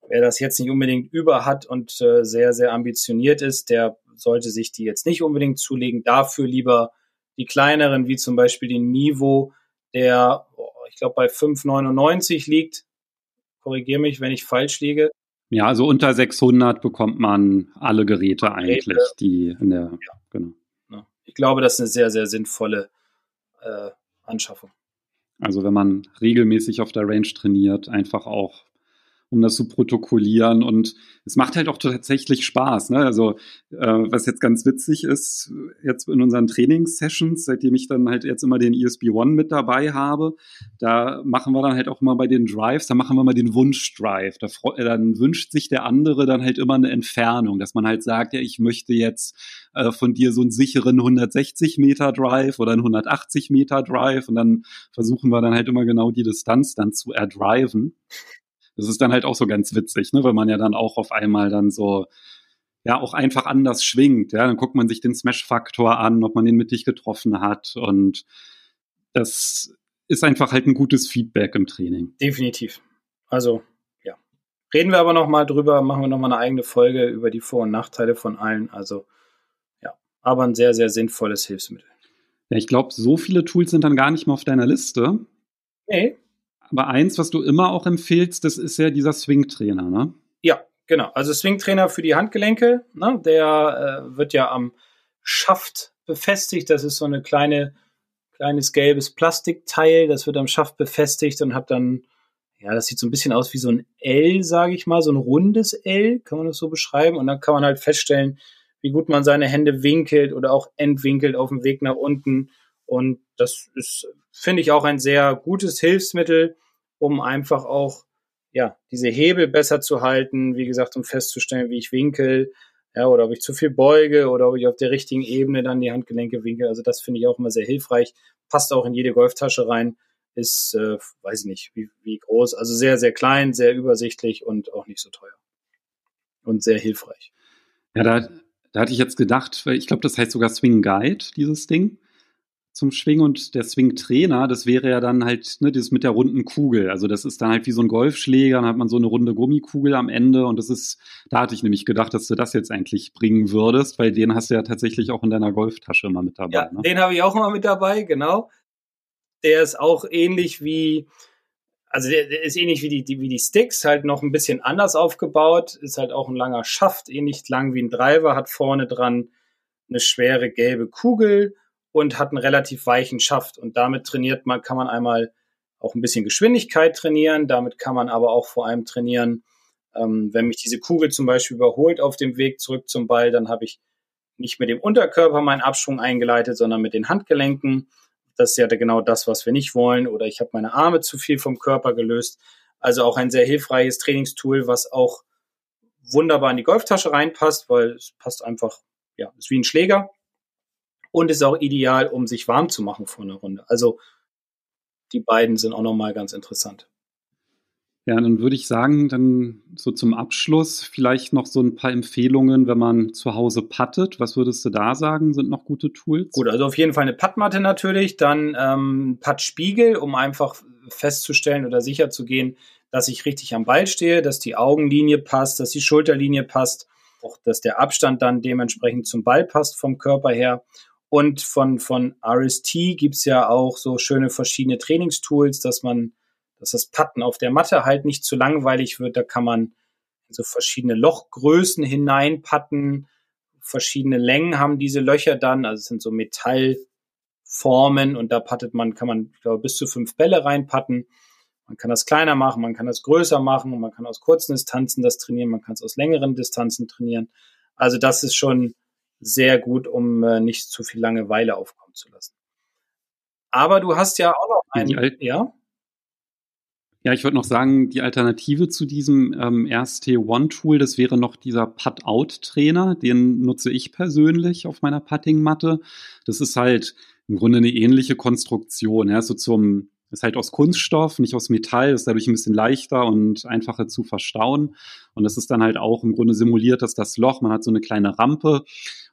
wer das jetzt nicht unbedingt über hat und äh, sehr, sehr ambitioniert ist, der sollte sich die jetzt nicht unbedingt zulegen. Dafür lieber die kleineren, wie zum Beispiel den Mivo, der, oh, ich glaube, bei 5,99 liegt korrigiere mich, wenn ich falsch liege. Ja, also unter 600 bekommt man alle Geräte, Geräte. eigentlich, die in der, ja. genau. Ich glaube, das ist eine sehr, sehr sinnvolle äh, Anschaffung. Also wenn man regelmäßig auf der Range trainiert, einfach auch um das zu protokollieren. Und es macht halt auch tatsächlich Spaß. Ne? Also äh, was jetzt ganz witzig ist, jetzt in unseren Trainingssessions, seitdem ich dann halt jetzt immer den ESB One mit dabei habe, da machen wir dann halt auch immer bei den Drives, da machen wir mal den Wunsch-Drive. Da, dann wünscht sich der andere dann halt immer eine Entfernung, dass man halt sagt, ja, ich möchte jetzt äh, von dir so einen sicheren 160 Meter Drive oder einen 180 Meter Drive und dann versuchen wir dann halt immer genau die Distanz dann zu erdriven das ist dann halt auch so ganz witzig, ne, weil man ja dann auch auf einmal dann so ja auch einfach anders schwingt. Ja, dann guckt man sich den Smash-Faktor an, ob man den mittig getroffen hat und das ist einfach halt ein gutes Feedback im Training. Definitiv. Also ja, reden wir aber noch mal drüber, machen wir noch mal eine eigene Folge über die Vor- und Nachteile von allen. Also ja, aber ein sehr sehr sinnvolles Hilfsmittel. Ja, ich glaube, so viele Tools sind dann gar nicht mehr auf deiner Liste. Nee, aber eins, was du immer auch empfiehlst, das ist ja dieser Swing-Trainer, ne? Ja, genau. Also Swing-Trainer für die Handgelenke, ne? der äh, wird ja am Schaft befestigt. Das ist so eine kleine, kleines gelbes Plastikteil, das wird am Schaft befestigt und hat dann, ja, das sieht so ein bisschen aus wie so ein L, sage ich mal, so ein rundes L, kann man das so beschreiben. Und dann kann man halt feststellen, wie gut man seine Hände winkelt oder auch entwinkelt auf dem Weg nach unten. Und das ist, finde ich, auch ein sehr gutes Hilfsmittel, um einfach auch ja diese Hebel besser zu halten, wie gesagt, um festzustellen, wie ich winkel, ja, oder ob ich zu viel beuge oder ob ich auf der richtigen Ebene dann die Handgelenke winkel. Also das finde ich auch immer sehr hilfreich. Passt auch in jede Golftasche rein. Ist, äh, weiß ich nicht, wie, wie groß. Also sehr, sehr klein, sehr übersichtlich und auch nicht so teuer. Und sehr hilfreich. Ja, da, da hatte ich jetzt gedacht, weil ich glaube, das heißt sogar Swing Guide, dieses Ding zum Schwingen und der Swing-Trainer, das wäre ja dann halt ne, das mit der runden Kugel. Also das ist dann halt wie so ein Golfschläger, dann hat man so eine runde Gummikugel am Ende und das ist, da hatte ich nämlich gedacht, dass du das jetzt eigentlich bringen würdest, weil den hast du ja tatsächlich auch in deiner Golftasche immer mit dabei. Ja, ne? den habe ich auch immer mit dabei, genau. Der ist auch ähnlich wie, also der, der ist ähnlich wie die, die, wie die Sticks, halt noch ein bisschen anders aufgebaut, ist halt auch ein langer Schaft, ähnlich lang wie ein Driver, hat vorne dran eine schwere gelbe Kugel und hat einen relativ weichen Schaft. Und damit trainiert man, kann man einmal auch ein bisschen Geschwindigkeit trainieren. Damit kann man aber auch vor allem trainieren, ähm, wenn mich diese Kugel zum Beispiel überholt auf dem Weg zurück zum Ball, dann habe ich nicht mit dem Unterkörper meinen Abschwung eingeleitet, sondern mit den Handgelenken. Das ist ja genau das, was wir nicht wollen. Oder ich habe meine Arme zu viel vom Körper gelöst. Also auch ein sehr hilfreiches Trainingstool, was auch wunderbar in die Golftasche reinpasst, weil es passt einfach, ja, ist wie ein Schläger und ist auch ideal, um sich warm zu machen vor einer Runde. Also die beiden sind auch nochmal ganz interessant. Ja, dann würde ich sagen, dann so zum Abschluss vielleicht noch so ein paar Empfehlungen, wenn man zu Hause pattet. Was würdest du da sagen, sind noch gute Tools? Gut, also auf jeden Fall eine Pattmatte natürlich, dann ähm, Pattspiegel, um einfach festzustellen oder sicherzugehen, dass ich richtig am Ball stehe, dass die Augenlinie passt, dass die Schulterlinie passt, auch dass der Abstand dann dementsprechend zum Ball passt vom Körper her und von, von RST gibt's ja auch so schöne verschiedene Trainingstools, dass man, dass das Patten auf der Matte halt nicht zu langweilig wird. Da kann man so verschiedene Lochgrößen hineinpatten. Verschiedene Längen haben diese Löcher dann. Also es sind so Metallformen und da pattet man, kann man, ich glaube, bis zu fünf Bälle reinpatten. Man kann das kleiner machen, man kann das größer machen und man kann aus kurzen Distanzen das trainieren, man kann es aus längeren Distanzen trainieren. Also das ist schon sehr gut, um äh, nicht zu viel Langeweile aufkommen zu lassen. Aber du hast ja auch noch einen, ja? Ja, ich würde noch sagen, die Alternative zu diesem ähm, RST-One-Tool, das wäre noch dieser Putt-Out-Trainer. Den nutze ich persönlich auf meiner Putting-Matte. Das ist halt im Grunde eine ähnliche Konstruktion. Ja, so zum ist halt aus Kunststoff, nicht aus Metall, ist dadurch ein bisschen leichter und einfacher zu verstauen. Und das ist dann halt auch im Grunde simuliert, dass das Loch, man hat so eine kleine Rampe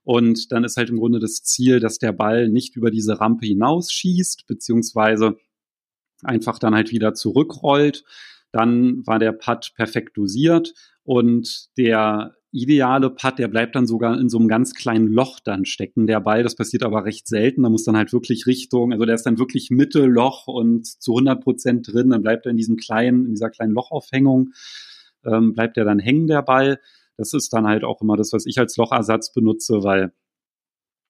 und dann ist halt im Grunde das Ziel, dass der Ball nicht über diese Rampe hinausschießt, beziehungsweise einfach dann halt wieder zurückrollt. Dann war der Putt perfekt dosiert und der ideale Putt, der bleibt dann sogar in so einem ganz kleinen Loch dann stecken, der Ball. Das passiert aber recht selten. Da muss dann halt wirklich Richtung, also der ist dann wirklich Mitte Loch und zu 100 Prozent drin. Dann bleibt er in diesem kleinen, in dieser kleinen Lochaufhängung, ähm, bleibt er dann hängen, der Ball. Das ist dann halt auch immer das, was ich als Lochersatz benutze, weil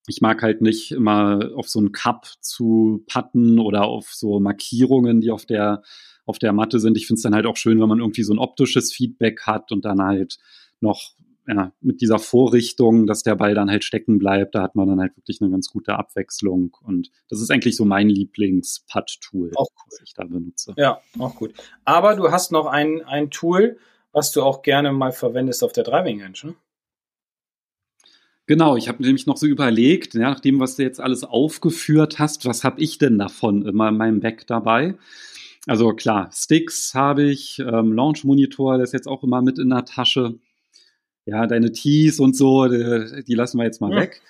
ich mag halt nicht immer auf so einen Cup zu patten oder auf so Markierungen, die auf der, auf der Matte sind. Ich finde es dann halt auch schön, wenn man irgendwie so ein optisches Feedback hat und dann halt noch ja, mit dieser Vorrichtung, dass der Ball dann halt stecken bleibt, da hat man dann halt wirklich eine ganz gute Abwechslung. Und das ist eigentlich so mein Lieblings-Putt-Tool, cool. das ich da benutze. Ja, auch gut. Aber du hast noch ein, ein Tool, was du auch gerne mal verwendest auf der Driving Range, ne? Genau, ich habe nämlich noch so überlegt, ja, nach dem, was du jetzt alles aufgeführt hast, was habe ich denn davon immer in meinem Back dabei? Also klar, Sticks habe ich, ähm, Launch Monitor, der ist jetzt auch immer mit in der Tasche. Ja, deine Tees und so, die, die lassen wir jetzt mal ja. weg.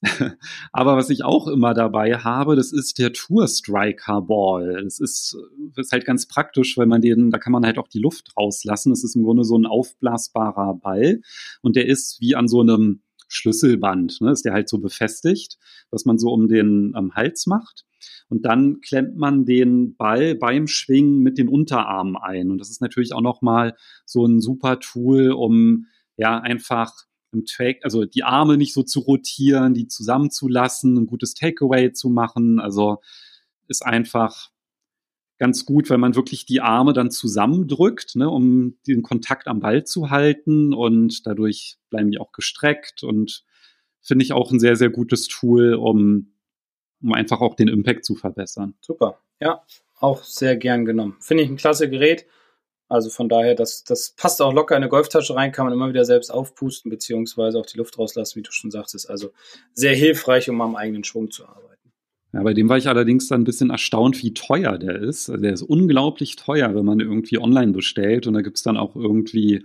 [LAUGHS] Aber was ich auch immer dabei habe, das ist der Tour Striker Ball. Das ist, das ist halt ganz praktisch, weil man den, da kann man halt auch die Luft rauslassen. Das ist im Grunde so ein aufblasbarer Ball und der ist wie an so einem Schlüsselband, ne, ist der halt so befestigt, was man so um den ähm, Hals macht. Und dann klemmt man den Ball beim Schwingen mit den Unterarmen ein. Und das ist natürlich auch nochmal so ein super Tool, um ja einfach im Take, also die Arme nicht so zu rotieren, die zusammenzulassen, ein gutes Takeaway zu machen. Also ist einfach ganz gut, wenn man wirklich die Arme dann zusammendrückt, ne, um den Kontakt am Ball zu halten und dadurch bleiben die auch gestreckt und finde ich auch ein sehr, sehr gutes Tool, um, um einfach auch den Impact zu verbessern. Super, ja, auch sehr gern genommen. Finde ich ein klasse Gerät. Also von daher, das, das passt auch locker in eine Golftasche rein, kann man immer wieder selbst aufpusten, beziehungsweise auch die Luft rauslassen, wie du schon sagtest. Also sehr hilfreich, um am eigenen Schwung zu arbeiten. Ja, bei dem war ich allerdings dann ein bisschen erstaunt, wie teuer der ist. Also der ist unglaublich teuer, wenn man irgendwie online bestellt. Und da gibt es dann auch irgendwie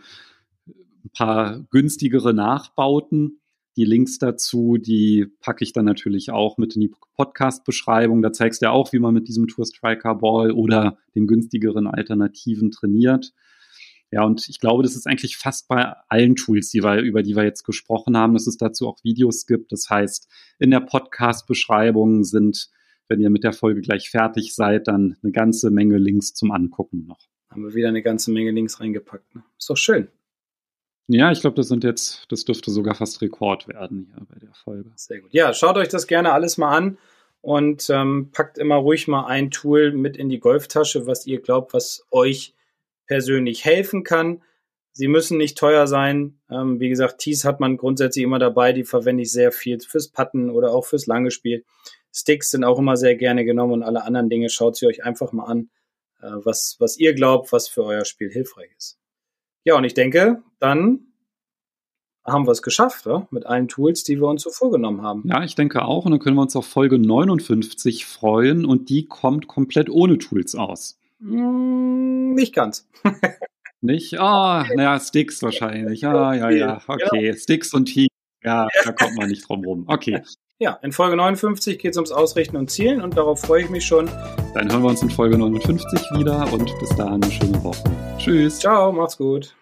ein paar günstigere Nachbauten. Die Links dazu, die packe ich dann natürlich auch mit in die Podcast-Beschreibung. Da zeigst du ja auch, wie man mit diesem Tour Striker Ball oder den günstigeren Alternativen trainiert. Ja, und ich glaube, das ist eigentlich fast bei allen Tools, die wir, über die wir jetzt gesprochen haben, dass es dazu auch Videos gibt. Das heißt, in der Podcast-Beschreibung sind, wenn ihr mit der Folge gleich fertig seid, dann eine ganze Menge Links zum Angucken noch. Haben wir wieder eine ganze Menge Links reingepackt. Ne? Ist doch schön. Ja, ich glaube, das sind jetzt, das dürfte sogar fast Rekord werden hier bei der Folge. Sehr gut. Ja, schaut euch das gerne alles mal an und ähm, packt immer ruhig mal ein Tool mit in die Golftasche, was ihr glaubt, was euch persönlich helfen kann. Sie müssen nicht teuer sein. Ähm, wie gesagt, Tees hat man grundsätzlich immer dabei. Die verwende ich sehr viel fürs Putten oder auch fürs lange Spiel. Sticks sind auch immer sehr gerne genommen und alle anderen Dinge schaut sie euch einfach mal an, äh, was, was ihr glaubt, was für euer Spiel hilfreich ist. Ja, und ich denke, dann haben wir es geschafft, oder? mit allen Tools, die wir uns so vorgenommen haben. Ja, ich denke auch. Und dann können wir uns auf Folge 59 freuen und die kommt komplett ohne Tools aus. Hm, nicht ganz. [LAUGHS] nicht? Ah, oh, naja, Sticks wahrscheinlich. Ah, ja, ja, okay. Sticks und Team. Ja, da kommt man nicht drum rum. Okay. Ja, in Folge 59 geht es ums Ausrichten und Zielen und darauf freue ich mich schon. Dann hören wir uns in Folge 59 wieder und bis dahin eine schöne Woche. Tschüss. Ciao, macht's gut.